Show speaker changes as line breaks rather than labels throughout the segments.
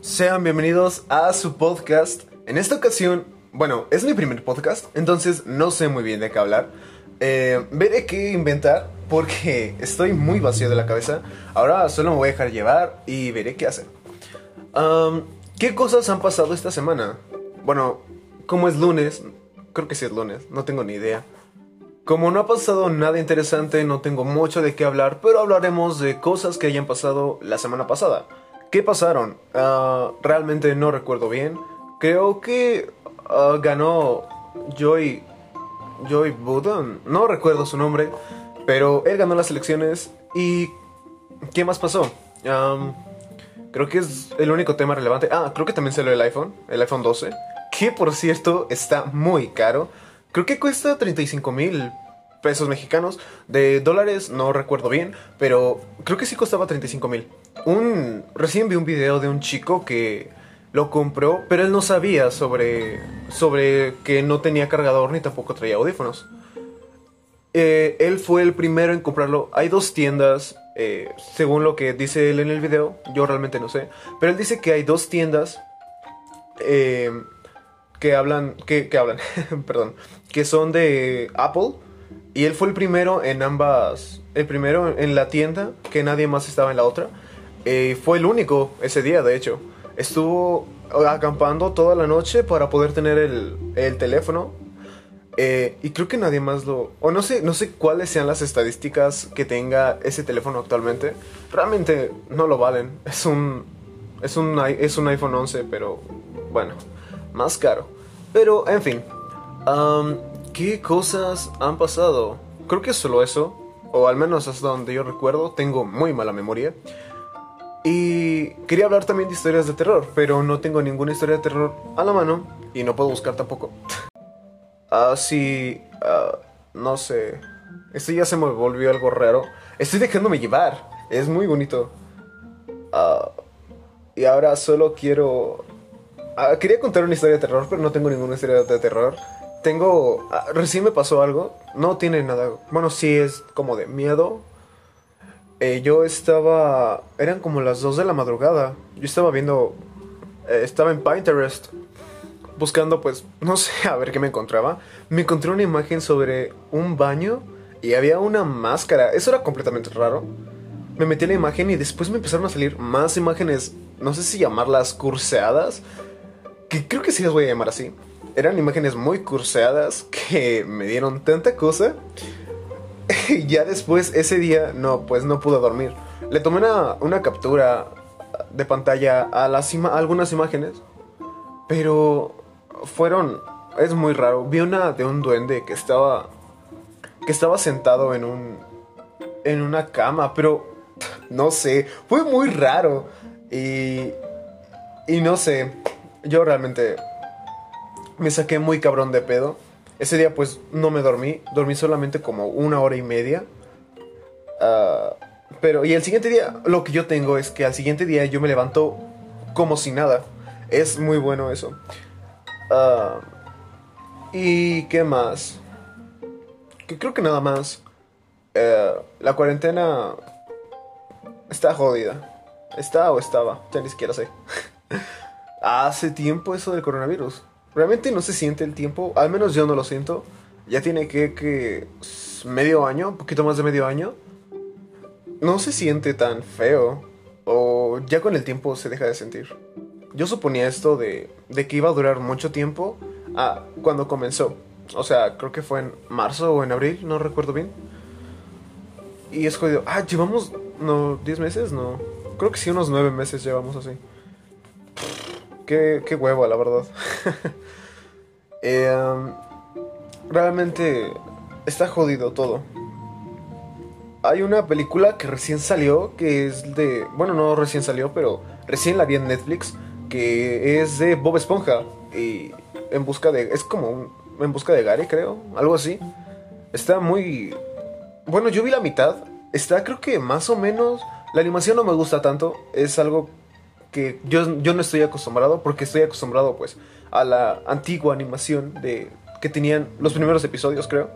sean bienvenidos a su podcast. En esta ocasión, bueno, es mi primer podcast, entonces no sé muy bien de qué hablar. Eh, veré qué inventar porque estoy muy vacío de la cabeza. Ahora solo me voy a dejar llevar y veré qué hacer. ¿Qué cosas han pasado esta semana? Bueno, como es lunes, creo que sí es lunes, no tengo ni idea. Como no ha pasado nada interesante, no tengo mucho de qué hablar, pero hablaremos de cosas que hayan pasado la semana pasada. ¿Qué pasaron? Ah, realmente no recuerdo bien. Creo que ah, ganó Joy. Joy Budon. No recuerdo su nombre. Pero él ganó las elecciones. ¿Y qué más pasó? creo que es el único tema relevante. Ah, creo que también salió el iPhone. El iPhone 12. Que por cierto está muy caro. Creo que cuesta 35 mil pesos mexicanos. De dólares no recuerdo bien, pero creo que sí costaba 35 mil. Un, recién vi un video de un chico que lo compró, pero él no sabía sobre, sobre que no tenía cargador ni tampoco traía audífonos. Eh, él fue el primero en comprarlo. Hay dos tiendas, eh, según lo que dice él en el video. Yo realmente no sé. Pero él dice que hay dos tiendas eh, que hablan, que, que hablan, perdón, que son de Apple. Y él fue el primero en ambas, el primero en la tienda, que nadie más estaba en la otra. Fue el único ese día, de hecho. Estuvo acampando toda la noche para poder tener el, el teléfono. Eh, y creo que nadie más lo... O no sé, no sé cuáles sean las estadísticas que tenga ese teléfono actualmente. Realmente no lo valen. Es un... Es un, es un iPhone 11, pero bueno, más caro. Pero, en fin. ¿Qué cosas han pasado? Creo que solo eso. O al menos hasta donde yo recuerdo. Tengo muy mala memoria. Y quería hablar también de historias de terror, pero no tengo ninguna historia de terror a la mano y no puedo buscar tampoco. Así, ah, no sé. Esto ya se me volvió algo raro. Estoy dejándome llevar. Es muy bonito. Ah, y ahora solo quiero... Ah, quería contar una historia de terror, pero no tengo ninguna historia de terror. Tengo... recién me pasó algo. No tiene nada... Bueno, sí es como de miedo, eh, yo estaba... Eran como las 2 de la madrugada. Yo estaba viendo... Eh, estaba en Pinterest. Buscando pues... No sé, a ver qué me encontraba. Me encontré una imagen sobre un baño. Y había una máscara. Eso era completamente raro. Me metí en la imagen y después me empezaron a salir más imágenes. No sé si llamarlas curseadas. Que creo que sí las voy a llamar así. Eran imágenes muy curseadas que me dieron tanta cosa ya después, ese día, no, pues no pude dormir. Le tomé una, captura de pantalla a, las algunas imágenes, pero fueron, es muy raro. Vi una de un duende que estaba, que estaba sentado en un, en una cama, pero no sé, fue muy raro. Y, y no sé, yo realmente me saqué muy cabrón de pedo. Ese día pues no me dormí, dormí solamente como una hora y media. Ah, pero, y el siguiente día, lo que yo tengo es que al siguiente día yo me levanto como si nada. Es muy bueno eso. Uh, ¿Y qué más? Que creo que nada más. Eh, la cuarentena está jodida. Está o estaba, ya ni siquiera sé. Hace tiempo eso del coronavirus. Realmente no se siente el tiempo, al menos yo no lo siento. Ya tiene que, que medio año, un poquito más de medio año. No se siente tan feo. O ya con el tiempo se deja de sentir. Yo suponía esto de, de que iba a durar mucho tiempo ah, cuando comenzó. O sea, creo que fue en marzo o en abril, no recuerdo bien. Y es jodido. Ah, llevamos, no, 10 meses, no. Creo que sí, unos 9 meses llevamos así. Qué, qué huevo, la verdad. eh, realmente está jodido todo. Hay una película que recién salió, que es de... Bueno, no recién salió, pero recién la vi en Netflix, que es de Bob Esponja. Y en busca de... Es como en busca de Gary, creo. Algo así. Está muy... Bueno, yo vi la mitad. Está creo que más o menos... La animación no me gusta tanto. Es algo que yo, yo no estoy acostumbrado porque estoy acostumbrado pues a la antigua animación de que tenían los primeros episodios creo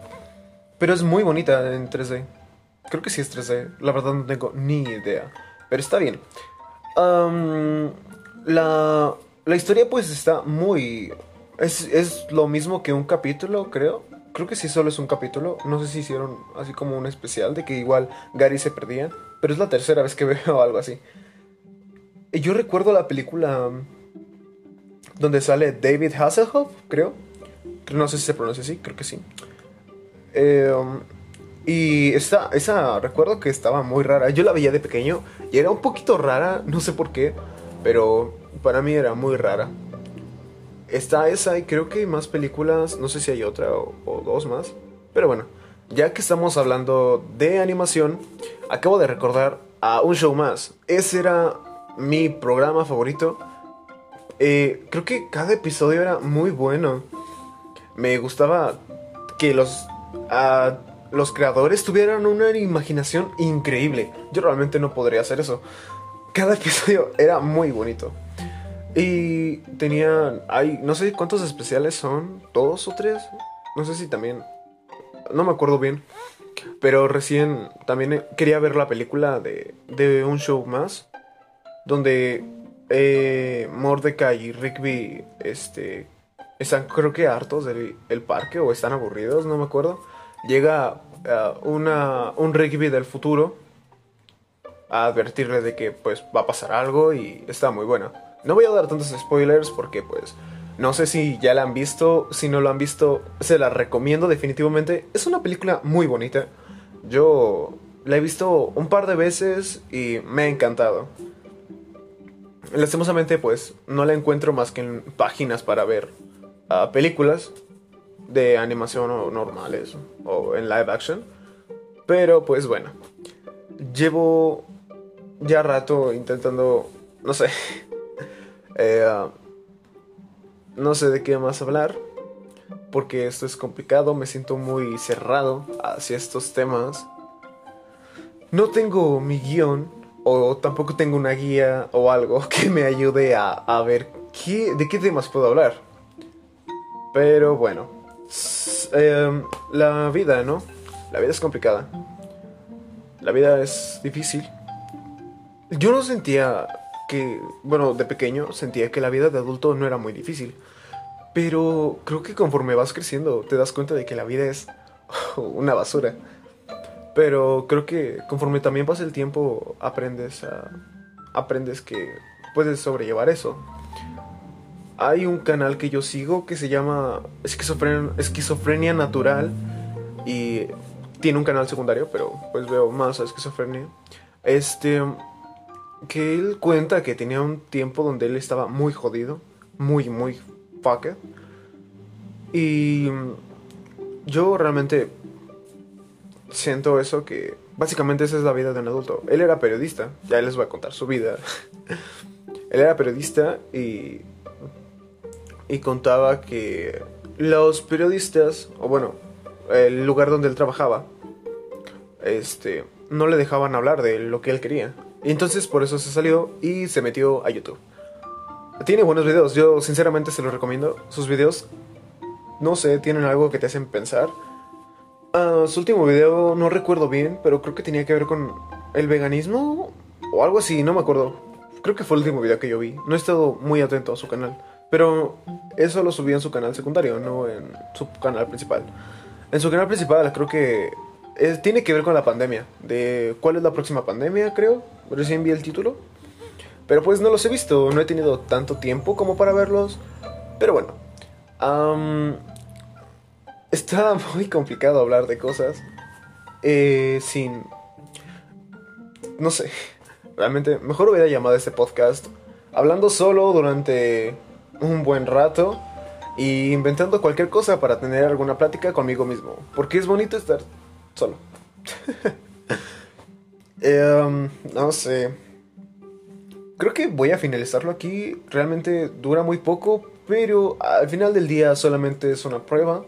pero es muy bonita en 3D creo que sí es 3D la verdad no tengo ni idea pero está bien la, la historia pues está muy... Es, es lo mismo que un capítulo, creo. Creo que sí solo es un capítulo. No sé si hicieron así como un especial de que igual Gary se perdía. Pero es la tercera vez que veo algo así. Y Yo recuerdo la película donde sale David Hasselhoff, creo. No sé si se pronuncia así, creo que sí. Eh, y esta, esa recuerdo que estaba muy rara. Yo la veía de pequeño y era un poquito rara, no sé por qué, pero para mí era muy rara. Está esa y creo que hay más películas, no sé si hay otra o, o dos más. Pero bueno, ya que estamos hablando de animación, acabo de recordar a un show más. Ese era mi programa favorito. Eh, creo que cada episodio era muy bueno. Me gustaba que los, los creadores tuvieran una imaginación increíble. Yo realmente no podría hacer eso. Cada episodio era muy bonito. Y tenían, hay, no sé cuántos especiales son, dos o tres. No sé si también, no me acuerdo bien. Pero recién también quería ver la película de, de un show más donde eh, Mordecai y Rigby este, están creo que hartos del el parque o están aburridos, no me acuerdo. Llega uh, una, un Rigby del futuro a advertirle de que pues va a pasar algo y está muy bueno. No voy a dar tantos spoilers porque pues no sé si ya la han visto, si no lo han visto se la recomiendo definitivamente. Es una película muy bonita. Yo la he visto un par de veces y me ha encantado. Lastimosamente, pues no la encuentro más que en páginas para ver uh, películas de animación o normales o en live action. Pero pues bueno, llevo ya rato intentando, no sé, eh, uh, no sé de qué más hablar, porque esto es complicado, me siento muy cerrado hacia estos temas. No tengo mi guion o tampoco tengo una guía o algo que me ayude a, a ver qué, de qué temas puedo hablar. Pero bueno, eh, la vida, ¿no? La vida es complicada. La vida es difícil. Yo no sentía que, bueno, de pequeño sentía que la vida de adulto no era muy difícil. Pero creo que conforme vas creciendo te das cuenta de que la vida es una basura. Pero creo que conforme también pasa el tiempo, aprendes a. aprendes que puedes sobrellevar eso. Hay un canal que yo sigo que se llama Esquizofrenia, Esquizofrenia Natural. Y tiene un canal secundario, pero pues veo más a esquizofrenia. Este. Que él cuenta que tenía un tiempo donde él estaba muy jodido. Muy, muy fucked. Y. Yo realmente siento eso que básicamente esa es la vida de un adulto. Él era periodista, ya les voy a contar su vida. Él era periodista y y contaba que los periodistas, o bueno, el lugar donde él trabajaba, este, no le dejaban hablar de lo que él quería. Y entonces por eso se salió y se metió a YouTube. Tiene buenos videos, yo sinceramente se los recomiendo. Sus videos, no sé, tienen algo que te hacen pensar Uh, su último video no recuerdo bien, pero creo que tenía que ver con el veganismo o algo así, no me acuerdo. Creo que fue el último video que yo vi. No he estado muy atento a su canal, pero eso lo subí en su canal secundario, no en su canal principal. En su canal principal creo que tiene que ver con la pandemia, de cuál es la próxima pandemia, creo. Recién vi el título. Pero pues no los he visto, no he tenido tanto tiempo como para verlos. Pero bueno. Um, Está muy complicado hablar de cosas eh, sin... No sé, realmente mejor hubiera llamado a este podcast hablando solo durante un buen rato y inventando cualquier cosa para tener alguna plática conmigo mismo. Porque es bonito estar solo. Em, no sé. Creo que voy a finalizarlo aquí. Realmente dura muy poco, pero al final del día solamente es una prueba.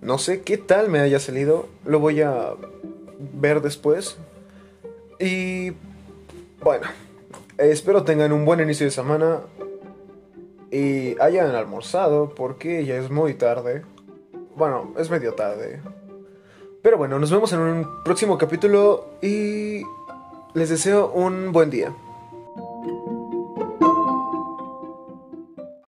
No sé qué tal me haya salido. Lo voy a ver después. Y bueno, espero tengan un buen inicio de semana. Y hayan almorzado porque ya es muy tarde. Bueno, es medio tarde. Pero bueno, nos vemos en un próximo capítulo y les deseo un buen día.